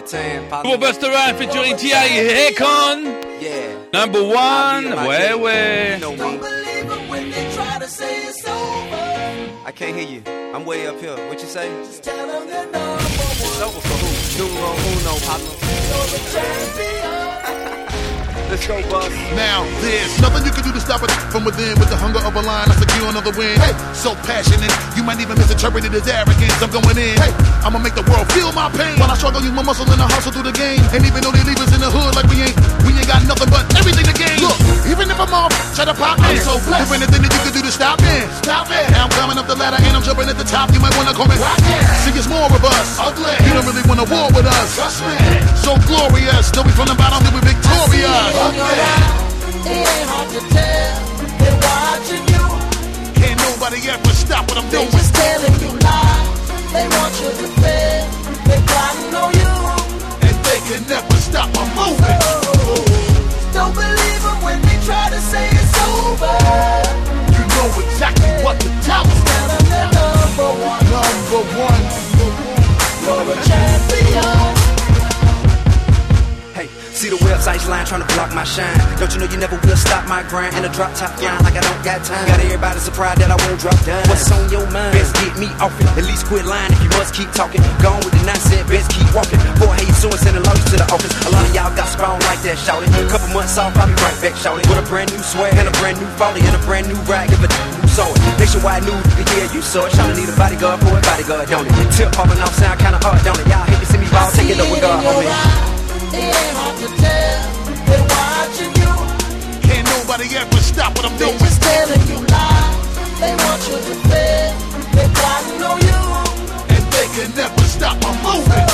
it 10. Pour Busta Rhymes featuring T.I. Akon. Yeah. Number one. Ouais, ouais. You know. I can't hear you. I'm way up here. What you say? Just tell them that number one. Over for who? Numero uno, Papa. Let's go. Now, there's nothing you can do to stop it from within with the hunger of a lion. I secure another win. Hey, so passionate, you might even misinterpret it as arrogance. I'm going in. Hey, I'ma make the world feel my pain. While I struggle, use my muscle and I hustle through the game. And even though they leave us in the hood like we ain't, we ain't got nothing but everything to gain. Look, even if I'm off, try to pop me. So blessed. If anything that you can do to stop me, stop me. Now I'm climbing up the ladder and I'm jumping at the top. You might wanna call me Rocket. See, it's more of us. Ugly. You don't really wanna war with us. Trust me. So glorious. Though we from the bottom, then we victorious. It ain't hard to tell. They're watching you. Can't nobody ever stop what I'm They doing. just telling you lies. They want you to fail. They plotting on you. And they can never stop my movement. Oh, don't believe them when they try to say it's over. You know exactly what to tell them. Tell them they're number one. Number one. You're a champion. See the website's line trying to block my shine. Don't you know you never will stop my grind? And a drop top line like I don't got time. Got everybody surprised that I won't drop down. What's on your mind? Best get me off it. At least quit lying if you must keep talking. Gone with the nonsense, best keep walking. Boy, hey, soon sending lawyers to the office. A lot of y'all got spawn like that, shouting. Couple months off, I'll be right back, shouting. With a brand new swag and a brand new folly and a brand new rag. If a who saw it. Nationwide news, hear you saw it. Shouting need a bodyguard for a bodyguard, don't it? Tip popping off sound kinda hard, don't it? Y'all hate to see me ball, take it with God, homie. Nobody ever stop what I'm They doing. telling you lies. They want you to. They on you. And they can never stop my movement.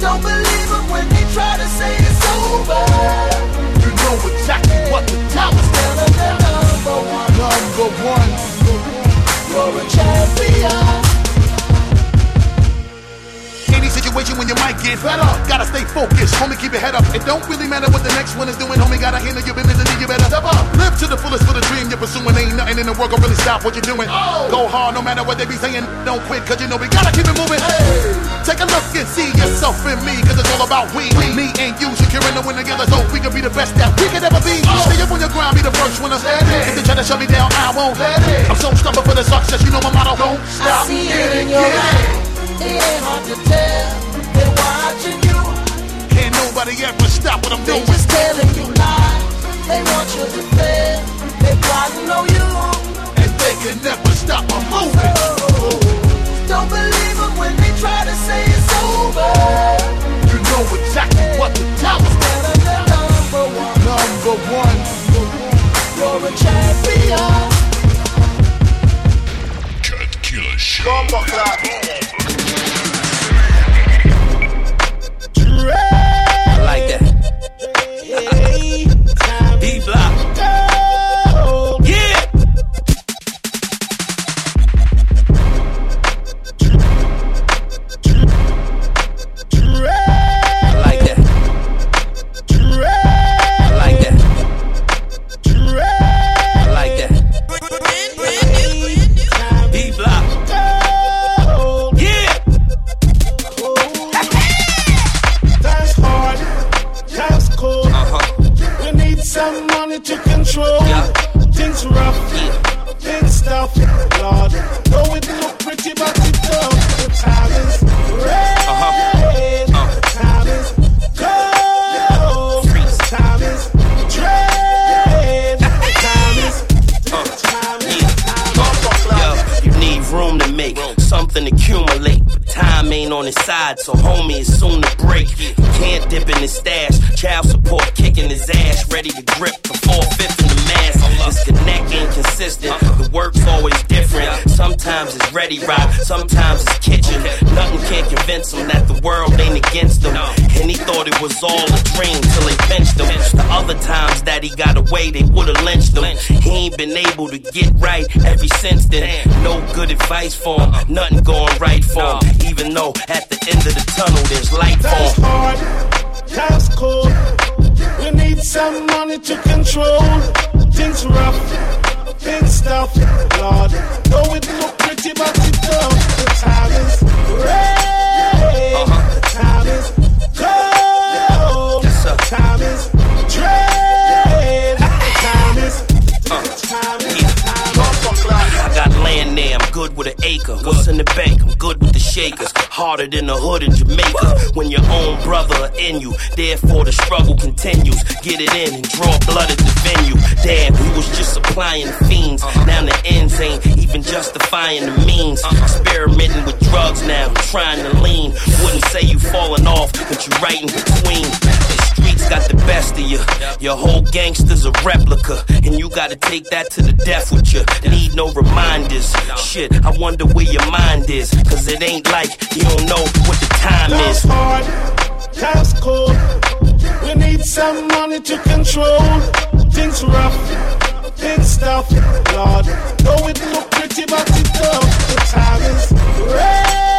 Don't believe them when they try to say it's over. Get fed up, gotta stay focused, homie. Keep your head up. It don't really matter what the next one is doing, homie. Gotta handle your business and you better step up. Live to the fullest for the dream you're pursuing. Ain't nothing in the world gonna really stop what you're doing. Oh. Go hard no matter what they be saying. Don't quit, cause you know we gotta keep it moving. Hey. Take a look and see yourself in me, cause it's all about we. we. Me and you securing the win together so we can be the best that we could ever be. Oh. Stay up on your grind, be the first winner. If they try to shut me down, I won't. Let it. I'm so stubborn for the success, you know my motto. Don't stop. I see it in your it. eyes. It ain't hard to tell. Nobody ever stop what I'm They doing. just telling you lies. They want you to fail. They plotting on you. And they can never stop my movement. Don't Need money to control. Yeah. Things rough, things tough. Lord, though it look pretty, but it don't. The time is red. The time is cold. The time is dread. The time is. The time is. Yo, you need room to make something accumulate. Time ain't on his side, so homie is soon to break. Can't dip in his stash. Child kicking his ass, ready to grip the four fifth in the mass. This connect ain't consistent. The work's always different. Sometimes it's ready rock, sometimes it's kitchen. Nothing can convince him that the world ain't against him. And he thought it was all a dream till they pinched him. The other times that he got away, they would've lynched him. He ain't been able to get right ever since then. No good advice for him, nothing going right for him. Even though at the end of the tunnel there's light for him. hard, time's cold. We need some money to control. Things rough, things tough. Lord, though it look pretty, but it don't. The time is red. Uh-huh. The time is cold. Yes, sir. The time is dread. The time is. The time good with an acre. What's in the bank? I'm good with the shakers. Harder than the hood in Jamaica. When your own brother in you, therefore the struggle continues. Get it in and draw blood at the venue. Damn, we was just supplying fiends. Uh-huh. Now the ends ain't even justifying the means. Uh-huh. Experimenting with drugs now, trying to lean. Wouldn't say you falling off, but you right in between. Got the best of you. Your whole gangster's a replica, and you gotta take that to the death with you. Need no reminders. Shit, I wonder where your mind is, cause it ain't like you don't know what the time Time's is. hard, time's cold. We need some money to control. Things rough, things tough. Lord, though it look pretty, but it don't. The time is red.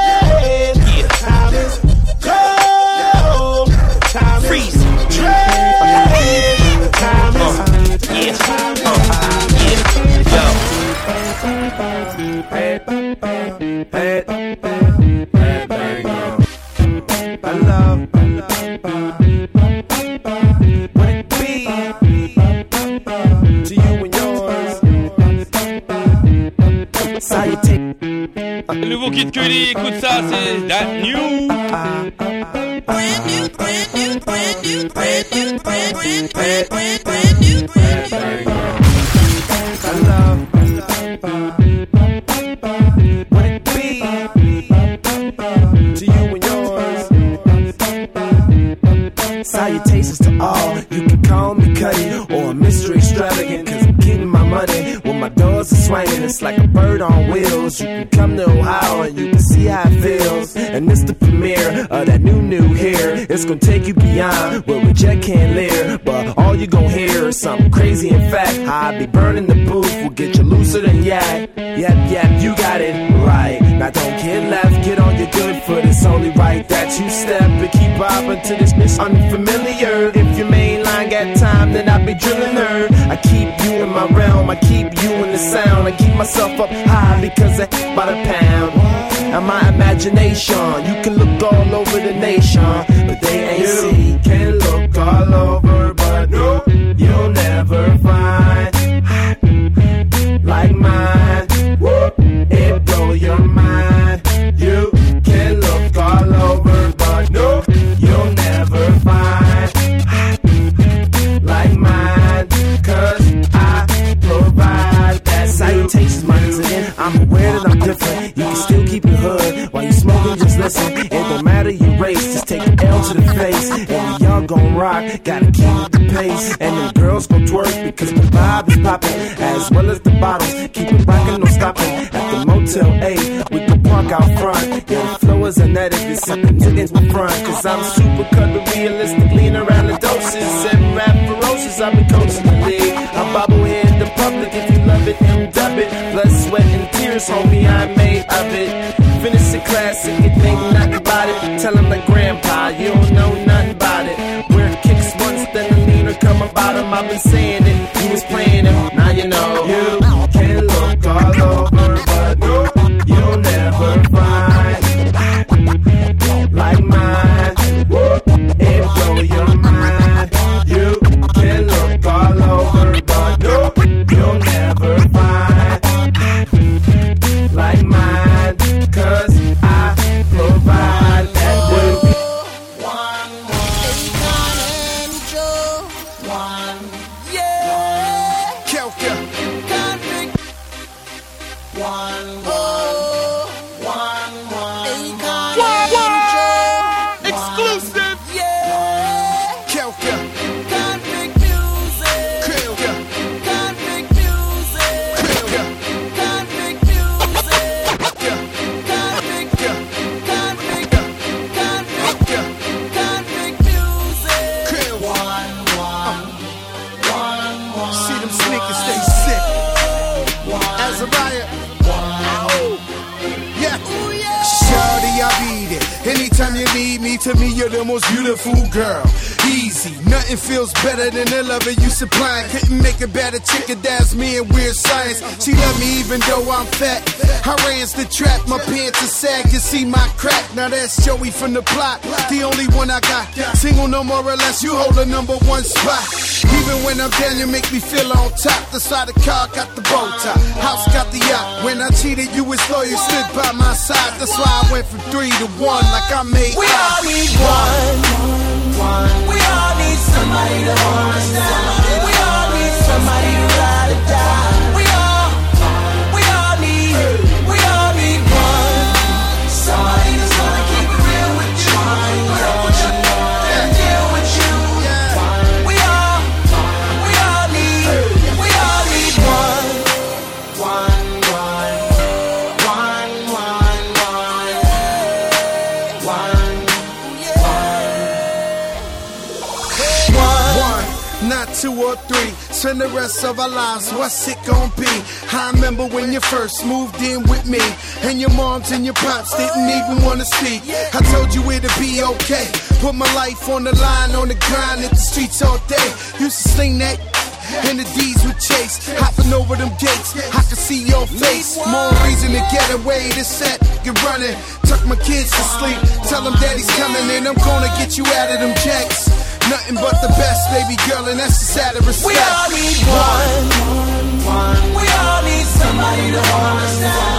Yo. Le nouveau écoute ça, c'est That brand new, are swinging. It's like a bird on wheels. You can come to Ohio and you can see how it feels. And it's the premiere of that new, new here. It's gonna take you beyond where we just can't live. But all you gon' hear is something crazy. In fact, I be burning the booth We'll get you looser than yak. Yep, yep, you got it right. Now don't get left, get on your good foot. It's only right that you step and keep bobbing to this miss unfamiliar. If your got time, then I be drilling her. I keep you in my realm, I keep you in the sound. I keep myself up high because I by the pound. And my imagination, you can look all over the nation, but they ain't see. Can look all over, but no, you'll never find like mine. Well as the bottles. Keep it rockin', no stopping. At the Motel A, we can park out front. Yeah, the flow is unedited, it's something niggas in front. Cause I'm super cut, but realistic, lean around the doses. And rap ferocious, I've been coaching the league. I bobble here in the public if you love it and dub it. Blood, sweat, and tears, homie, I'm made of it. Finish the classic, it ain't nothing about it. Tell him grandpa, you don't know nothing about it. Where kicks once, then the leaner come about him. I've been saying it, feels better than the loving you supplying. Couldn't make a better chicken, that's me and weird science. She love me even though I'm fat. I ran the trap, my pants are sag, you see my crack. Now that's Joey from the plot, the only one I got. Single no more or less, you hold the number one spot. Even when I'm down, you make me feel on top. The side of the car got the bow tie, house got the yacht. When I cheated, you was loyal, stood by my side. That's why I went from three to one, like I made. We all need one. one. We all somebody to hold us down. We all need somebody or three. Spend the rest of our lives, what's it gonna be? I remember when you first moved in with me, and your moms and your pops didn't even wanna speak. I told you it'd be okay. Put my life on the line, on the grind, at the streets all day. Used to sing that. And the D's would chase, hopping over them gates. I could see your face. More reason to get away. The set, get running. Tuck my kids to sleep. Tell them daddy's coming and I'm gonna get you out of them jacks. Nothing but the best, baby girl, and that's just out of respect. We all need one. We all need somebody to hold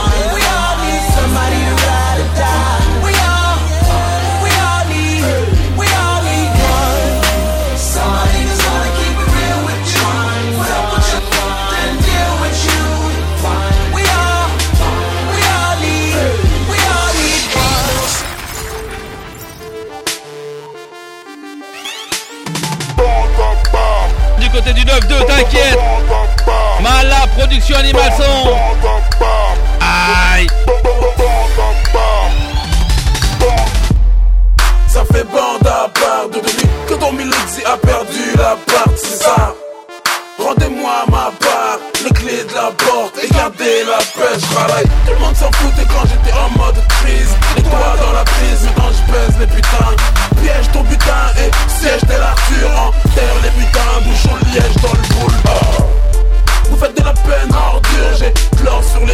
Production animal son. Aïe. Ça fait bande à part de depuis que ton Milexi a perdu la part, c'est ça. Rendez-moi ma part, les clés de la porte et gardez la pêche, travail. Tout le monde s'en foutait quand j'étais en mode crise. Et toi dans la prise, quand je pèse les putains. Piège ton butin et siège tel Arthur. Enterre les putains, bouchon liège dans le boule. Faites de la peine ordure, j'ai l'or sur les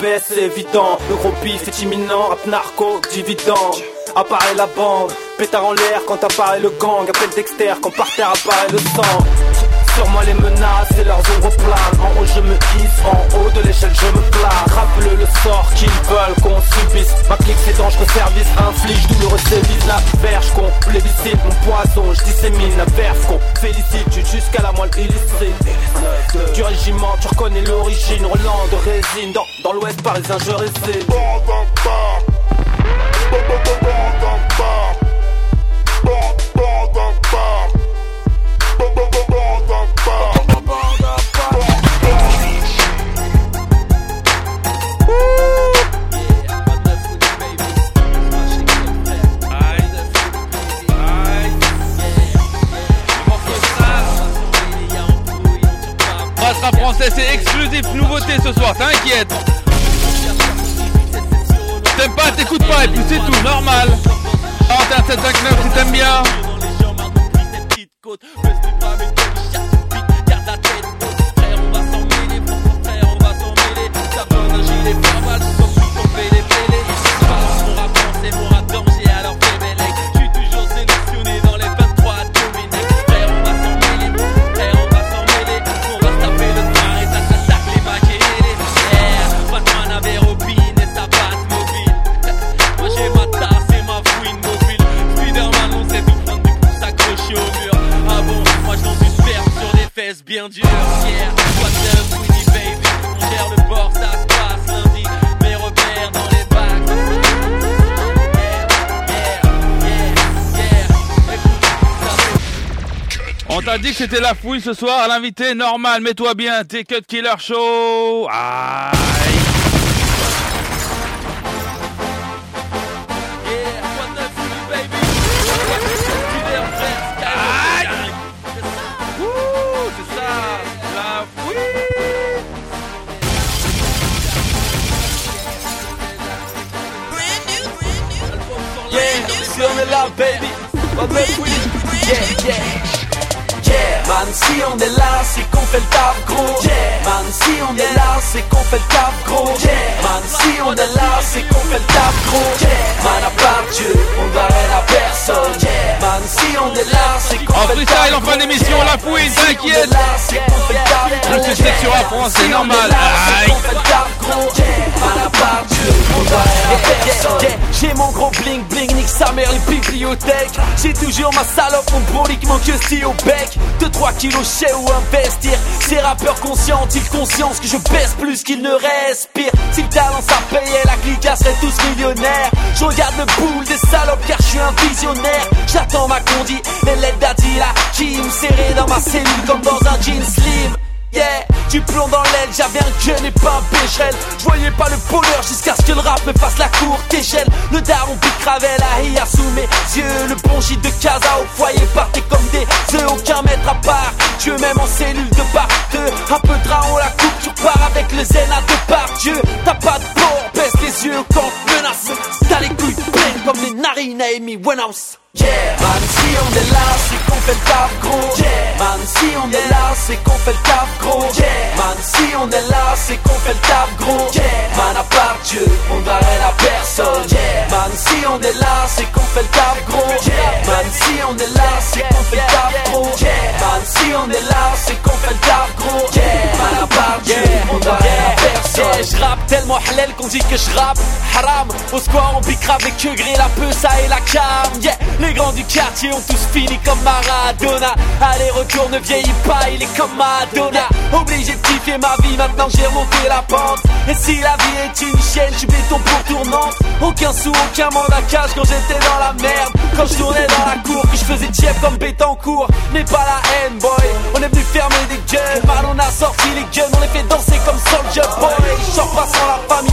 baisse c'est évident. Le gros bif est imminent, rap narco, dividende. Apparaît la bande, pétard en l'air quand apparaît le gang. Appelle Dexter quand par terre apparaît le sang sur moi les menaces et leurs ombres planent En haut je me hisse, en haut de l'échelle je me place Rappelle le sort qu'ils veulent qu'on subisse. Ma clique c'est dangereux service, inflige douloureux sévices La verge qu'on plébiscite, mon poison je dissémine La verve qu'on félicite, jusqu'à la moelle illustrée Du régiment, tu reconnais l'origine. Roland de résine, dans, dans l'ouest parisien je réside Brasse français, c'est exclusif, nouveauté ce soir, t'inquiète. T'aimes pas, t'écoutes pas, et puis c'est tout, normal. 41 759 si t'aimes bien. pèse bien dur. Yeah, what's up, Winnie Baby? On gère le bord, ça se passe lundi. Mes repères dans les bacs. On t'a dit que c'était la fouille ce soir, l'invité normal, mets-toi bien, t'es cut killer show. Ah. Si on est là, baby. Est oui. Yeah, yeah. Yeah, man, si on est là, c'est qu'on fait le taf gros. Yeah, man, si on est là, c'est qu'on fait le taf gros. Yeah, man, si on est là, c'est qu'on fait le taf gros. Yeah, man, à part Dieu, on doit rien à personne. Yeah, man, si on est là, c'est qu'on En fait le freestyle, taf en fin gros. d'émission, Yeah, la fouille, t'inquiète. Le succès sur la France, c'est Si normal. J'ai mon gros bling bling, nique sa mère les bibliothèques. J'ai toujours ma salope, mon brolique, mon que au bec. 2-3 kilos chez ou investir. Ces rappeurs conscients ont-ils conscience que je baisse plus qu'ils ne respirent? Si le talent ça payait, la clique serait tous millionnaires. Je regarde le boule des salopes car je suis un visionnaire. J'attends ma condi, les lettres d'Adila me serré dans ma cellule comme dans un jean slim Yeah, du plomb dans l'aile, j'avais un gun et pas un pécherel Je voyais pas le bonheur jusqu'à ce que le rap me fasse la cour T'échelle, le daron pique Ravel à sous mes yeux. Le bon gîte de casa au foyer partait comme des œufs. Aucun maître à part, Dieu même en cellule de part deux Un peu de la coupe, tu repars avec le zen à deux par Dieu T'as pas de port, baisse les yeux quand menace. T'as les couilles comme les narines à Amy Winehouse Yeah, man, si on est là, c'est qu'on fait le taf gros. Yeah, man, si on est là, c'est qu'on fait le taf gros. Yeah, man, si on est là, c'est qu'on fait le taf gros. Yeah, man, à part Dieu, on doit rien à personne. Yeah, man, si on est là, c'est qu'on fait le taf gros. Yeah, man, si on est là, c'est qu'on fait le taf gros. Yeah, man, si on est là, c'est qu'on fait le taf gros. Yeah, man, à part Dieu, on doit rien à personne. Tellement halal qu'on dit que je rappe haram. Au square, on bicrave avec que gré la ça et la cam. Yeah, les grands du quartier ont tous fini comme Maradona. Allez, retour ne vieillit pas, il est comme Madonna. Obligé de kiffer ma vie, maintenant j'ai remonté la pente. Et si la vie est une chienne, je suis béton pour tournante. Aucun sou, aucun mandat cash quand j'étais dans la merde. Quand je tournais dans la cour, que je faisais tiep comme Bétancourt. Mais pas la haine, boy. On est venu fermer des gueules. Mal, on a sorti les guns, on les fait danser comme Soldier Boy. Je sors pas sans la famille,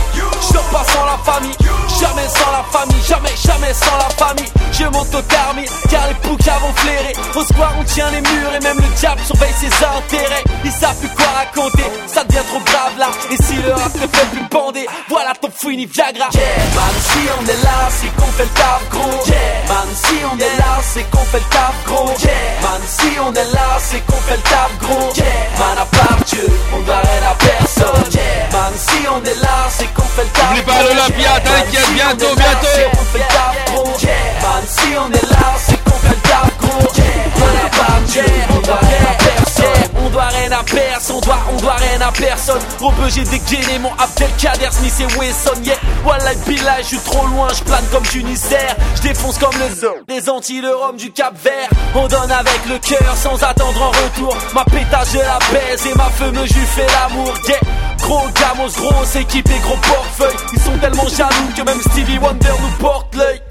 pas sans la famille. Jamais sans la famille, jamais, jamais sans la famille. Je tarmi, car les poucas vont flairer. Au square, on tient les murs et même le diable surveille ses intérêts. Ils savent plus quoi raconter, ça devient trop grave là. Et si le rap te fait plus bander, voilà ton fouini Viagra. Yeah, man, si on est là, c'est qu'on fait le taf gros. Yeah, man, si on est là, c'est qu'on fait le taf gros. Yeah, man, si on est là, c'est qu'on fait le taf gros. Yeah, man, à part Dieu, on doit là, c'est qu'on fait le taf N'oublie pas l'Olympia, t'inquiète, bientôt, bientôt. c'est qu'on fait le taf gros. Yeah, man, si on est là, rien à personne. Rebeu, j'ai dégainé mon Abdelkader, Smith et Wesson, yeah. Wallah, Billah, je suis trop loin, je plane comme Junisaire. Je défonce comme le zoo, les Antilles, le du Cap Vert. On donne avec le cœur sans attendre en retour. Ma pétage, la baise et ma feu me fais l'amour, yeah. Gros gamos, grosse équipe et gros portefeuille. Ils sont tellement jaloux que même Stevie Wonder nous porte l'œil.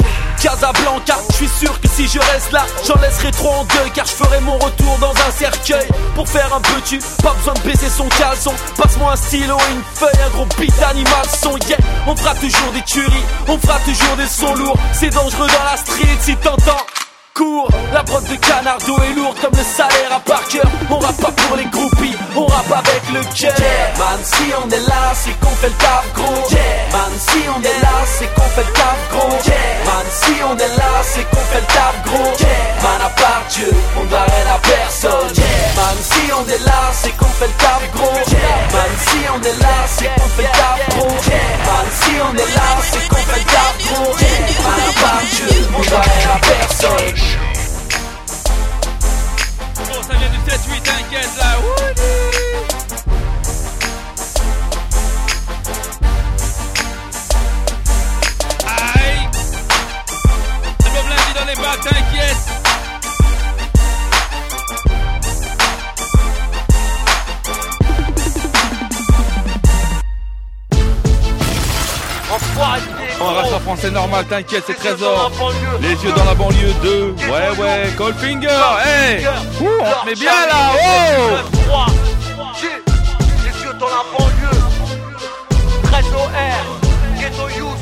Casablanca, je suis sûr que si je reste là, j'en laisserai trop en deuil car je ferai mon retour dans un cercueil. Pour faire un peu tu, pas besoin de baisser son caleçon. Passe-moi un stylo et une feuille, un gros beat animal son yeah. On fera toujours des tueries, on fera toujours des sons lourds. C'est dangereux dans la street si t'entends. Cours, la prod de Canardo est lourde comme le salaire à par cœur. On rappe pas pour les groupies, on rappe avec le cœur. Man, si on est là, c'est qu'on fait le taf gros. Man, si on est là, c'est qu'on fait le taf gros. Man, si on est là, c'est qu'on fait le taf gros. Man, à part Dieu, on doit rien à personne. Man, si on est là, c'est qu'on fait le taf gros. Man, si on est là, c'est qu'on fait le taf gros. Man, si on est là, c'est qu'on fait le taf gros. Man, à part Dieu, on doit rien à personne. Normal, t'inquiète, c'est Trésor. Les yeux dans la banlieue 2. Ouais, ouais, Goldfinger. Hey, Ouh, on te met bien là. Oh. Les yeux dans la banlieue. Trésor R. Ghetto Youth.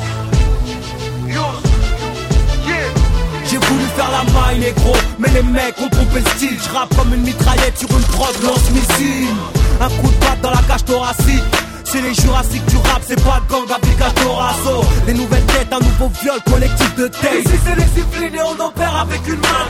J'ai voulu faire la maille négro Mais les mecs ont trompé le style Je rappe comme une mitraillette sur une prod lance-missile Un coup de patte dans la cage thoracique c'est les jurassiques du rap, c'est pas gang application Dorazo Les nouvelles têtes, un nouveau viol collectif de tête Ici c'est les disciplines et on opère avec une main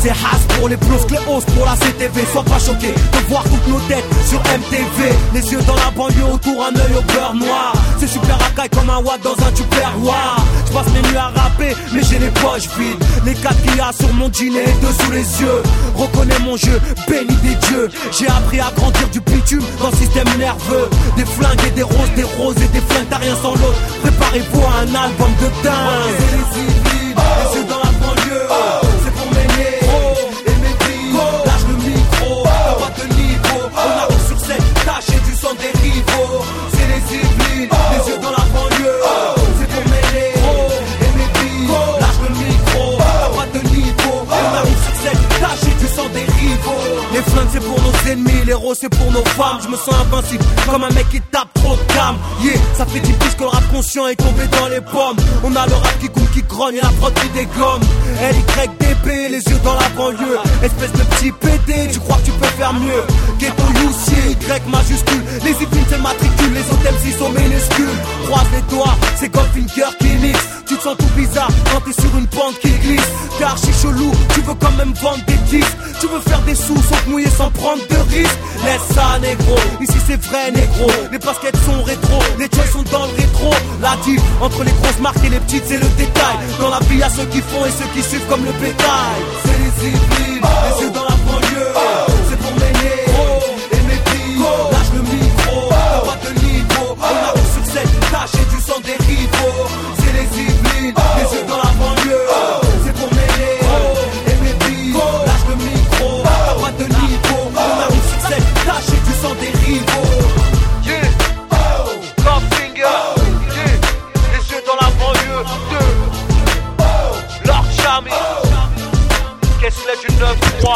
C'est Haas pour les plus, Cléos pour la CTV Sois pas choqué de voir toutes nos têtes sur MTV Les yeux dans la banlieue, autour un œil au beurre noir. C'est super racaille comme un watt dans un tupperware Je passe mes nuits à rapper, mais j'ai les poches vides. Les 4 y a sur mon jean et deux sous les yeux. Reconnais mon jeu, béni des dieux. J'ai appris à grandir du bitume dans le système nerveux. Des flingues et des roses, des roses et des flingues, t'as rien sans l'autre. Préparez-vous à un album de dingue. C'est les civils, yeux dans la banlieue. C'est c'est pour nos femmes. Je me sens invincible comme un mec qui tape trop de cam Yeah, ça fait 10 piges que le rap conscient est tombé dans les pommes. On a le rap qui coule, qui grogne et la prod qui dégomme. LYDP, les yeux dans la banlieue. Espèce de petit PD, tu crois que tu peux faire mieux. Ghetto Youssier, Y majuscule. Les épines c'est le matricule, les autres MC sont minuscules. Croise les doigts, c'est Goldfinger qui mixe. Tu te sens tout bizarre quand t'es sur une pente qui glisse. T'es archi chelou, tu veux quand même vendre des Tu veux faire des sous sans te mouiller, sans prendre de risques. Laisse ça négro, ici c'est vrai négro. Les baskets sont rétro, les joints sont dans le rétro. La diff entre les grosses marques et les petites c'est le détail. Dans la vie y'a ceux qui font et ceux qui suivent comme le bétail. C'est les civils, les yeux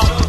du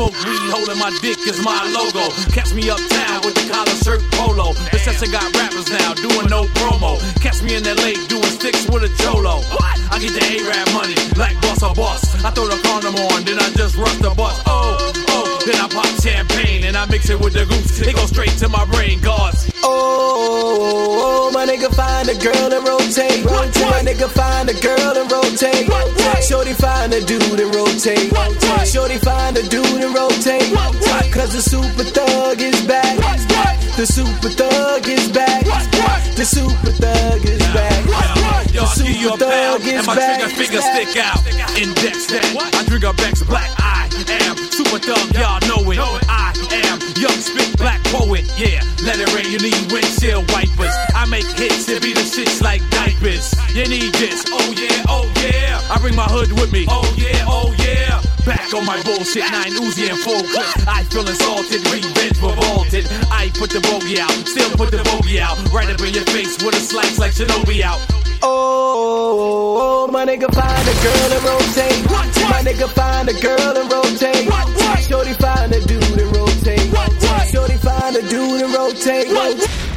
Smoke weed, holding my dick is my logo. Catch me uptown with the collar shirt polo. The session got rappers now doing no promo. Catch me in lake doing sticks with a cholo. I get the A-Rap money like boss or boss. I throw the condom on, then I just rush the bus. Oh, oh, then I pop champagne I mix it with the goose. It goes straight to my brain, guards. Oh, oh, my nigga find a girl and rotate. My nigga find a girl and rotate. Shorty find a dude and rotate. Shorty find a dude and rotate. Cause the super thug is back. The super thug is back. The super thug is back. Yo, The I give you a super thug is back. and my back. trigger finger stick out. Index that. I drink a Beck's black. I am super thug, y'all know it. I am young spit black poet. Yeah, let it rain. You need windshield wipers. I make hits and be the shits like diapers. You need this. Oh yeah, oh yeah. I bring my hood with me. Oh yeah, oh yeah. Back on my bullshit, nine Uzi and full clip. I feel insulted, revenge revolted. I put the bogey out, still put the bogey out. Right up in your face with a slice like Shinobi out. Oh, my nigga find a girl and rotate. My nigga find a girl and rotate. Shorty dude and rotate. Show.